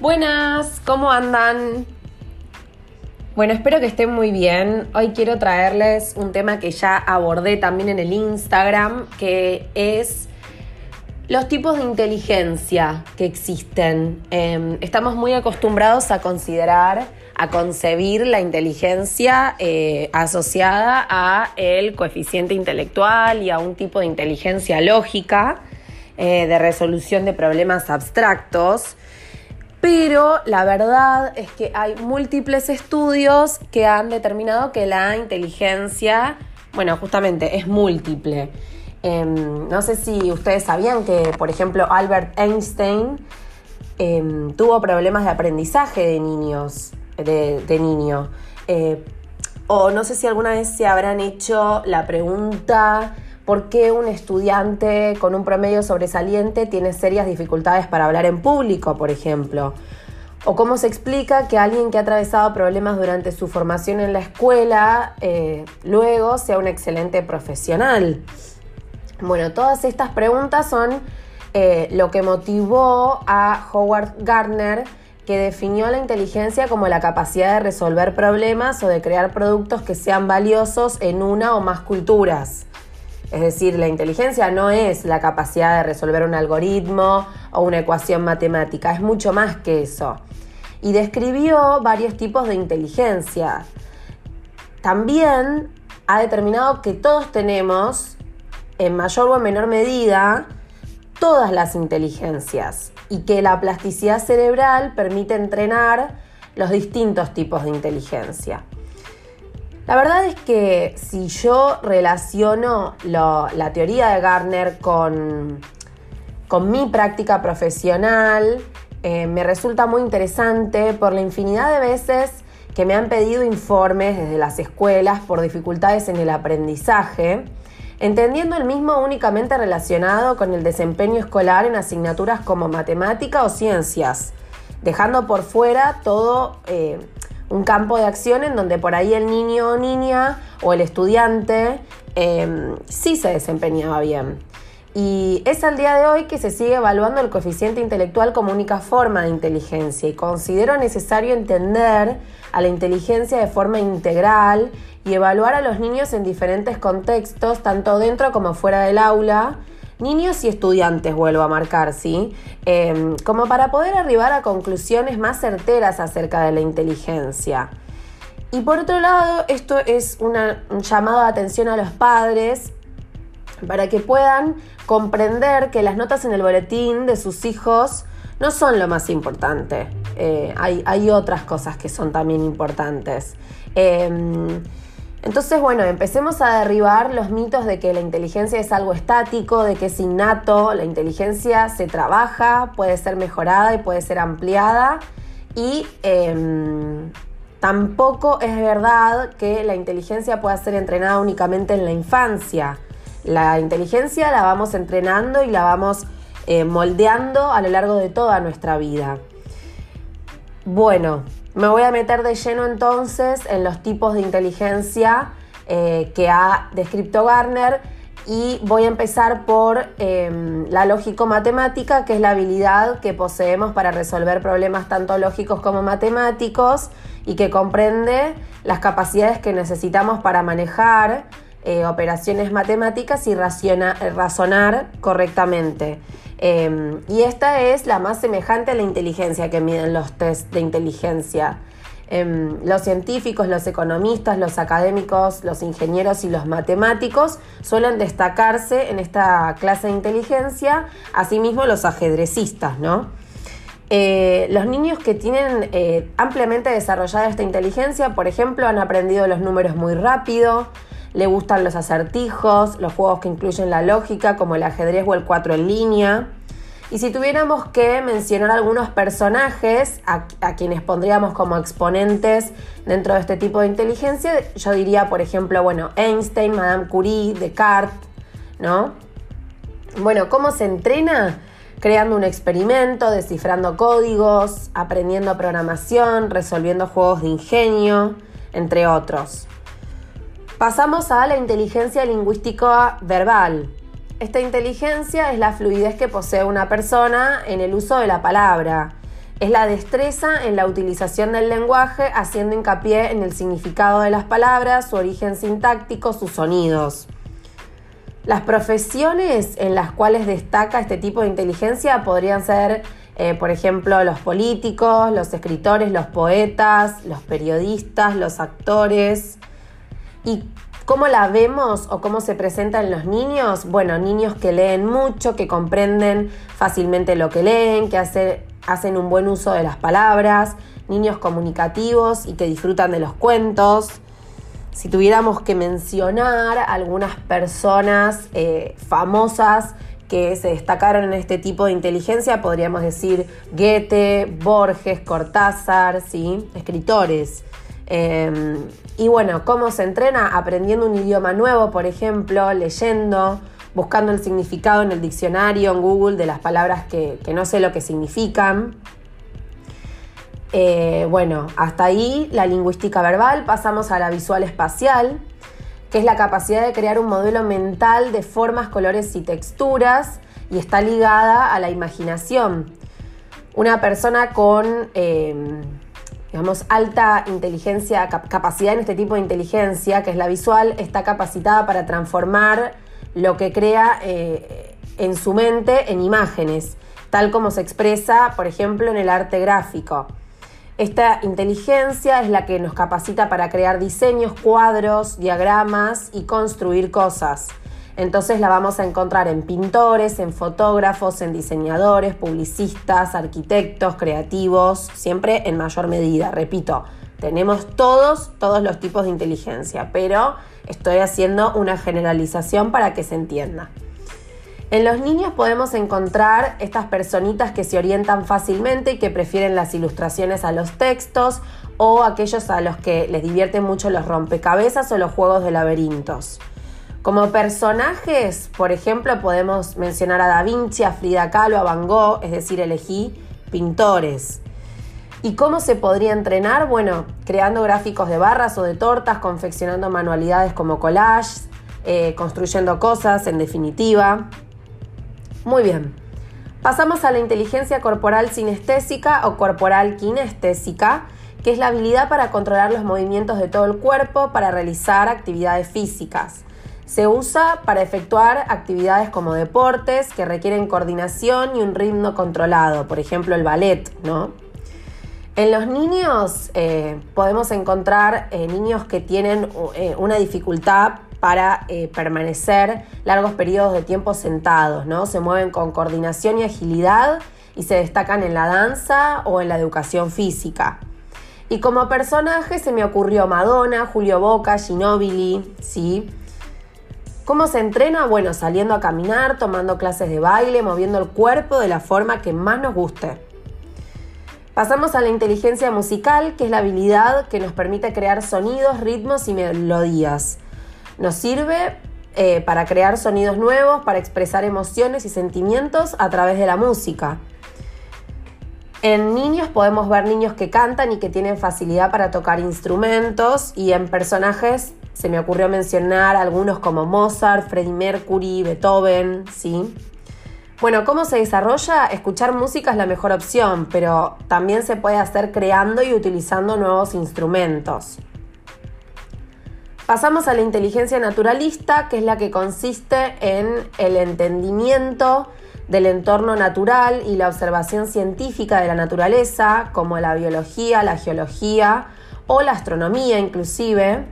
Buenas, ¿cómo andan? Bueno, espero que estén muy bien. Hoy quiero traerles un tema que ya abordé también en el Instagram, que es los tipos de inteligencia que existen. Em, estamos muy acostumbrados a considerar, a concebir la inteligencia eh, asociada a el coeficiente intelectual y a un tipo de inteligencia lógica eh, de resolución de problemas abstractos. Pero la verdad es que hay múltiples estudios que han determinado que la inteligencia, bueno, justamente es múltiple. Em, no sé si ustedes sabían que, por ejemplo, Albert Einstein em, tuvo problemas de aprendizaje de niños, de, niño. Eh, o no sé si alguna vez se habrán hecho la pregunta por qué un estudiante con un promedio sobresaliente tiene serias dificultades para hablar en público, por ejemplo. O cómo se explica que alguien que ha atravesado problemas durante su formación en la escuela eh, luego sea un excelente profesional. Bueno, todas estas preguntas son eh, lo que motivó a Howard Gardner, que definió la inteligencia como la capacidad de resolver problemas o de crear productos que sean valiosos en una o más culturas. Es decir, la inteligencia no es la capacidad de resolver un algoritmo o una ecuación matemática, es mucho más que eso. Y describió varios tipos de inteligencia. También ha determinado que todos tenemos, en mayor o en menor medida, todas las inteligencias y que la plasticidad cerebral permite entrenar los distintos tipos de inteligencia. La verdad es que si yo relaciono la teoría de Gardner con, con mi práctica profesional, eh, me resulta muy interesante por la infinidad de veces que me han pedido informes desde las escuelas por dificultades en el aprendizaje, entendiendo el mismo únicamente relacionado con el desempeño escolar en asignaturas como matemática o ciencias, dejando por fuera todo eh, un campo de acción en donde por ahí el niño o niña o el estudiante em, sí se desempeñaba bien. Y es al día de hoy que se sigue evaluando el coeficiente intelectual como única forma de inteligencia y considero necesario entender a la inteligencia de forma integral y evaluar a los niños en diferentes contextos, tanto dentro como fuera del aula, niños y estudiantes, vuelvo a marcar, ¿sí? Em, como para poder arribar a conclusiones más certeras acerca de la inteligencia. Y por otro lado, esto es un llamado de atención a los padres para que puedan comprender que las notas en el boletín de sus hijos no son lo más importante. Eh, hay, hay, otras cosas que son también importantes. Em, entonces, bueno, empecemos a derribar los mitos de que la inteligencia es algo estático, de que es innato, la inteligencia se trabaja, puede ser mejorada y puede ser ampliada y em, tampoco es verdad que la inteligencia pueda ser entrenada únicamente en la infancia. La inteligencia la vamos entrenando y la vamos eh, moldeando a lo largo de toda nuestra vida. Bueno, me voy a meter de lleno entonces en los tipos de inteligencia eh, que ha descrito Garner y voy a empezar por em, la lógico-matemática, que es la habilidad que poseemos para resolver problemas tanto lógicos como matemáticos y que comprende las capacidades que necesitamos para manejar eh, operaciones matemáticas y razonar correctamente. Em, y esta es la más semejante a la inteligencia que miden los test de inteligencia. Em, los científicos, los economistas, los académicos, los ingenieros y los matemáticos suelen destacarse en esta clase de inteligencia, asimismo los ajedrecistas, ¿no? Eh, los niños que tienen eh, ampliamente desarrollada esta inteligencia, por ejemplo, han aprendido los números muy rápido, le gustan los acertijos, los juegos que incluyen la lógica, como el ajedrez o el 4 en línea. Y si tuviéramos que mencionar algunos personajes a, quienes pondríamos como exponentes dentro de este tipo de inteligencia, yo diría, por ejemplo, bueno, Einstein, Madame Curie, Descartes, ¿no? Bueno, ¿cómo se entrena? Creando un experimento, descifrando códigos, aprendiendo programación, resolviendo juegos de ingenio, entre otros. Pasamos a la inteligencia lingüística verbal. Esta inteligencia es la fluidez que posee una persona en el uso de la palabra. es la destreza en la utilización del lenguaje, haciendo hincapié en el significado de las palabras, su origen sintáctico, sus sonidos. Las profesiones en las cuales destaca este tipo de inteligencia podrían ser, eh, por ejemplo, los políticos, los escritores, los poetas, los periodistas, los actores. ¿Y cómo la vemos o cómo se presenta en los niños? Bueno, niños que leen mucho, que comprenden fácilmente lo que leen, que hacen un buen uso de las palabras, niños comunicativos y que disfrutan de los cuentos si tuviéramos que mencionar algunas personas eh, famosas que se destacaron en este tipo de inteligencia, podríamos decir Goethe, Borges, Cortázar, ¿sí? escritores. Em, y bueno, ¿cómo se entrena? Aprendiendo un idioma nuevo, por ejemplo, leyendo, buscando el significado en el diccionario, en Google, de las palabras que no sé lo que significan. Eh, bueno, hasta ahí la lingüística verbal, pasamos a la visual espacial, que es la capacidad de crear un modelo mental de formas, colores y texturas y está ligada a la imaginación. Una persona con, eh, digamos, alta inteligencia, capacidad en este tipo de inteligencia, que es la visual, está capacitada para transformar lo que crea eh, en su mente en imágenes, tal como se expresa, por ejemplo, en el arte gráfico. Esta inteligencia es la que nos capacita para crear diseños, cuadros, diagramas y construir cosas. Entonces la vamos a encontrar en pintores, en fotógrafos, en diseñadores, publicistas, arquitectos, creativos, siempre en mayor medida. Repito, tenemos todos, todos los tipos de inteligencia, pero estoy haciendo una generalización para que se entienda. En los niños podemos encontrar estas personitas que se orientan fácilmente y que prefieren las ilustraciones a los textos o aquellos a los que les divierten mucho los rompecabezas o los juegos de laberintos. Como personajes, por ejemplo, podemos mencionar a Da Vinci, a Frida Kahlo, a Van Gogh, es decir, elegí pintores. ¿Y cómo se podría entrenar? Bueno, creando gráficos de barras o de tortas, confeccionando manualidades como collage, eh, construyendo cosas, en definitiva. Muy bien. Pasamos a la inteligencia corporal sinestésica o corporal kinestésica, que es la habilidad para controlar los movimientos de todo el cuerpo para realizar actividades físicas. Se usa para efectuar actividades como deportes que requieren coordinación y un ritmo controlado, por ejemplo el ballet, ¿no? En los niños eh, podemos encontrar eh, niños que tienen eh, una dificultad para permanecer largos periodos de tiempo sentados, ¿no? Se mueven con coordinación y agilidad y se destacan en la danza o en la educación física. Y como personaje se me ocurrió Madonna, Julio Boca, Ginobili, ¿sí? ¿Cómo se entrena? Bueno, saliendo a caminar, tomando clases de baile, moviendo el cuerpo de la forma que más nos guste. Pasamos a la inteligencia musical, que es la habilidad que nos permite crear sonidos, ritmos y melodías. Nos sirve eh, para crear sonidos nuevos, para expresar emociones y sentimientos a través de la música. En niños podemos ver niños que cantan y que tienen facilidad para tocar instrumentos y en personajes se me ocurrió mencionar algunos como Mozart, Freddie Mercury, Beethoven, ¿sí? Bueno, ¿cómo se desarrolla? Escuchar música es la mejor opción, pero también se puede hacer creando y utilizando nuevos instrumentos. Pasamos a la inteligencia naturalista, que es la que consiste en el entendimiento del entorno natural y la observación científica de la naturaleza, como la biología, la geología o la astronomía inclusive.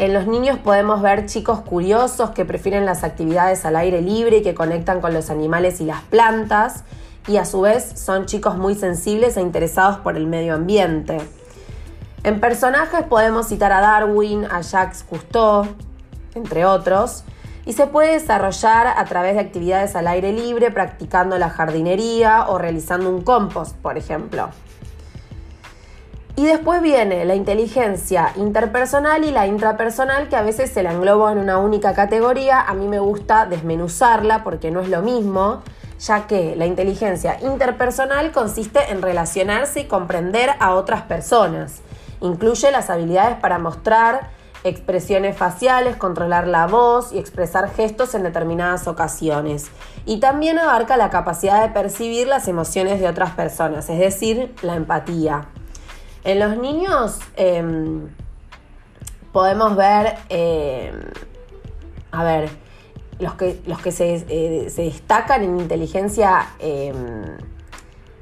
En los niños podemos ver chicos curiosos que prefieren las actividades al aire libre y que conectan con los animales y las plantas, y a su vez son chicos muy sensibles e interesados por el medio ambiente. En personajes podemos citar a Darwin, a Jacques Cousteau, entre otros, y se puede desarrollar a través de actividades al aire libre, practicando la jardinería o realizando un compost, por ejemplo. Y después viene la inteligencia interpersonal y la intrapersonal, que a veces se la engloba en una única categoría. A mí me gusta desmenuzarla porque no es lo mismo, ya que la inteligencia interpersonal consiste en relacionarse y comprender a otras personas. Incluye las habilidades para mostrar expresiones faciales, controlar la voz y expresar gestos en determinadas ocasiones. Y también abarca la capacidad de percibir las emociones de otras personas, es decir, la empatía. En los niños em, podemos ver, em, a ver, los que, los que se, eh, destacan en inteligencia em,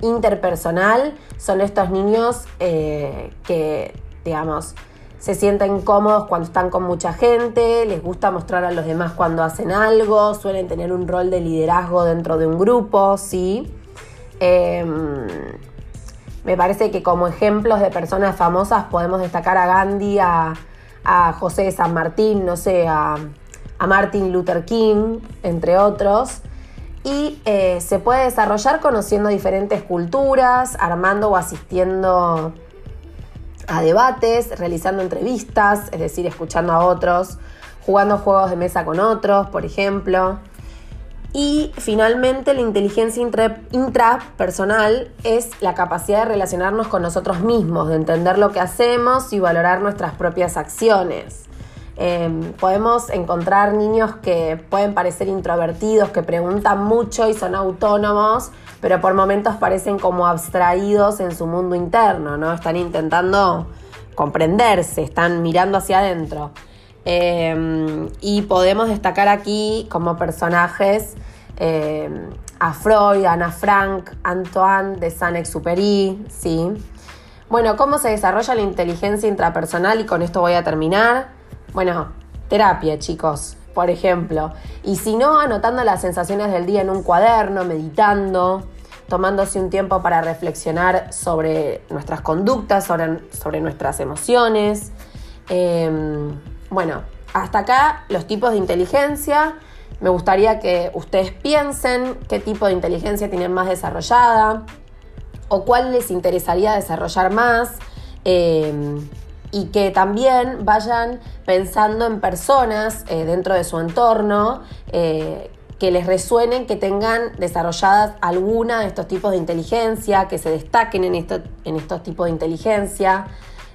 interpersonal son estos niños eh, que, digamos, se sienten cómodos cuando están con mucha gente, les gusta mostrar a los demás cuando hacen algo, suelen tener un rol de liderazgo dentro de un grupo, ¿sí? Em, me parece que como ejemplos de personas famosas podemos destacar a Gandhi, a, José de San Martín, no sé, a, Martin Luther King, entre otros. Y eh, se puede desarrollar conociendo diferentes culturas, armando o asistiendo a debates, realizando entrevistas, es decir, escuchando a otros, jugando juegos de mesa con otros, por ejemplo. Y finalmente la inteligencia intrapersonal es la capacidad de relacionarnos con nosotros mismos, de entender lo que hacemos y valorar nuestras propias acciones. Em, podemos encontrar niños que pueden parecer introvertidos, que preguntan mucho y son autónomos, pero por momentos parecen como abstraídos en su mundo interno, ¿no? Están intentando comprenderse, están mirando hacia adentro. Em, y podemos destacar aquí como personajes em, a Freud, Ana Frank, Antoine de Saint-Exupéry, ¿sí? Bueno, ¿cómo se desarrolla la inteligencia intrapersonal? Y con esto voy a terminar. Bueno, terapia, chicos por ejemplo. Y si no, anotando las sensaciones del día en un cuaderno, meditando, tomándose un tiempo para reflexionar sobre nuestras conductas, sobre, nuestras emociones. Em, bueno, hasta acá los tipos de inteligencia. Me gustaría que ustedes piensen qué tipo de inteligencia tienen más desarrollada o cuál les interesaría desarrollar más. Em, y que también vayan pensando en personas eh, dentro de su entorno eh, que les resuenen, que tengan desarrolladas alguna de estos tipos de inteligencia, que se destaquen en, en estos tipos de inteligencia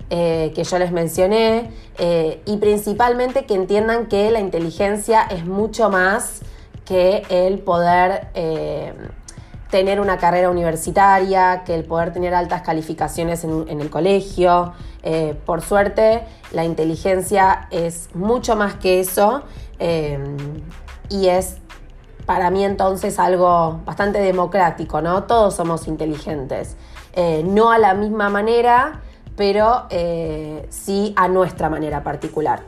eh, que yo les mencioné, y principalmente que entiendan que la inteligencia es mucho más que el poder tener una carrera universitaria, que el poder tener altas calificaciones en, el colegio. Eh, por suerte, la inteligencia es mucho más que eso eh, y es para mí entonces algo bastante democrático, ¿no? Todos somos inteligentes. Eh, no a la misma manera, pero sí a nuestra manera particular.